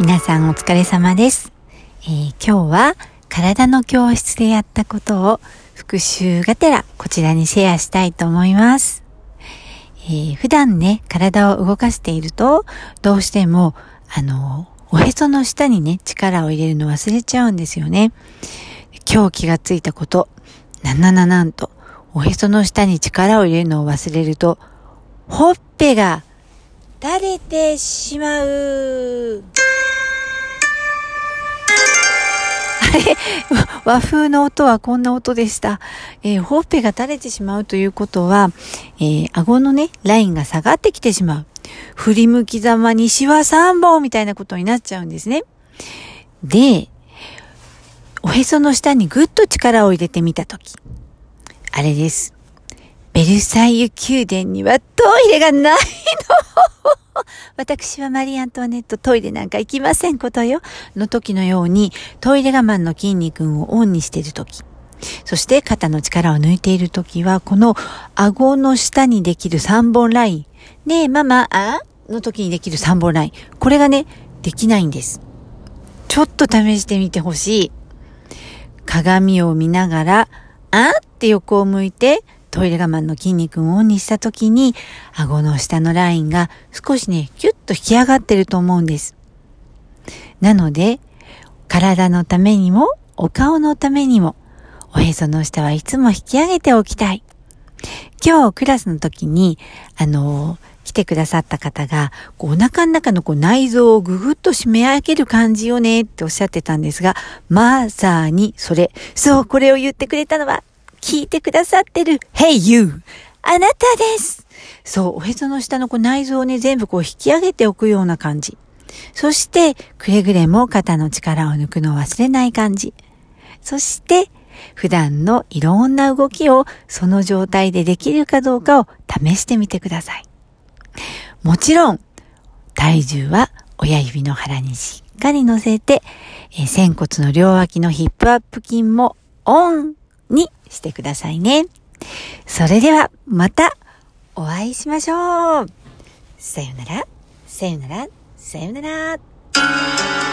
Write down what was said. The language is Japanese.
皆さんお疲れ様です、えー今日は体の教室でやったことを復習がてらこちらにシェアしたいと思います。えー普段ね、体を動かしていると、どうしても、あの、おへその下にね、力を入れるの忘れちゃうんですよね。今日気がついたこと、なんなななんと、おへその下に力を入れるのを忘れると、ほっぺが垂れてしまう。和風の音はこんな音でした。えーほっぺが垂れてしまうということは、えー顎のね、ラインが下がってきてしまう。振り向きざまにシワ三本みたいなことになっちゃうんですね。で、おへその下にぐっと力を入れてみたとき、あれです。ベルサイユ宮殿にはトイレがないの私はマリー・アントワネットトイレなんか行きませんことよ。の時のようにトイレ我慢の筋肉をオンにしている時。そして肩の力を抜いている時は、この顎の下にできる3本ライン。ねえ、ママ、あの時にできる3本ライン。これがね、できないんです。ちょっと試してみてほしい。鏡を見ながら、あって横を向いて、トイレ我慢の筋肉をオンにした時に、顎の下のラインが少しね、キュッと引き上がってると思うんです。なので、体のためにも、お顔のためにも、おへその下はいつも引き上げておきたい。今日クラスの時に、あの来てくださった方が、こうお腹の中のこう内臓をぐぐっと締め上げる感じよねっておっしゃってたんですが、まさにそれ。そう、これを言ってくれたのは、聞いてくださってる、Hey you! あなたですそう、おへその下のこう内臓をね、全部こう引き上げておくような感じ。そして、くれぐれも肩の力を抜くのを忘れない感じ。そして、普段のいろんな動きをその状態でできるかどうかを試してみてください。もちろん、体重は親指の腹にしっかり乗せて、えー仙骨の両脇のヒップアップ筋もオンにしてくださいね。それでは、またお会いしましょう。さよなら、さよなら、さよなら。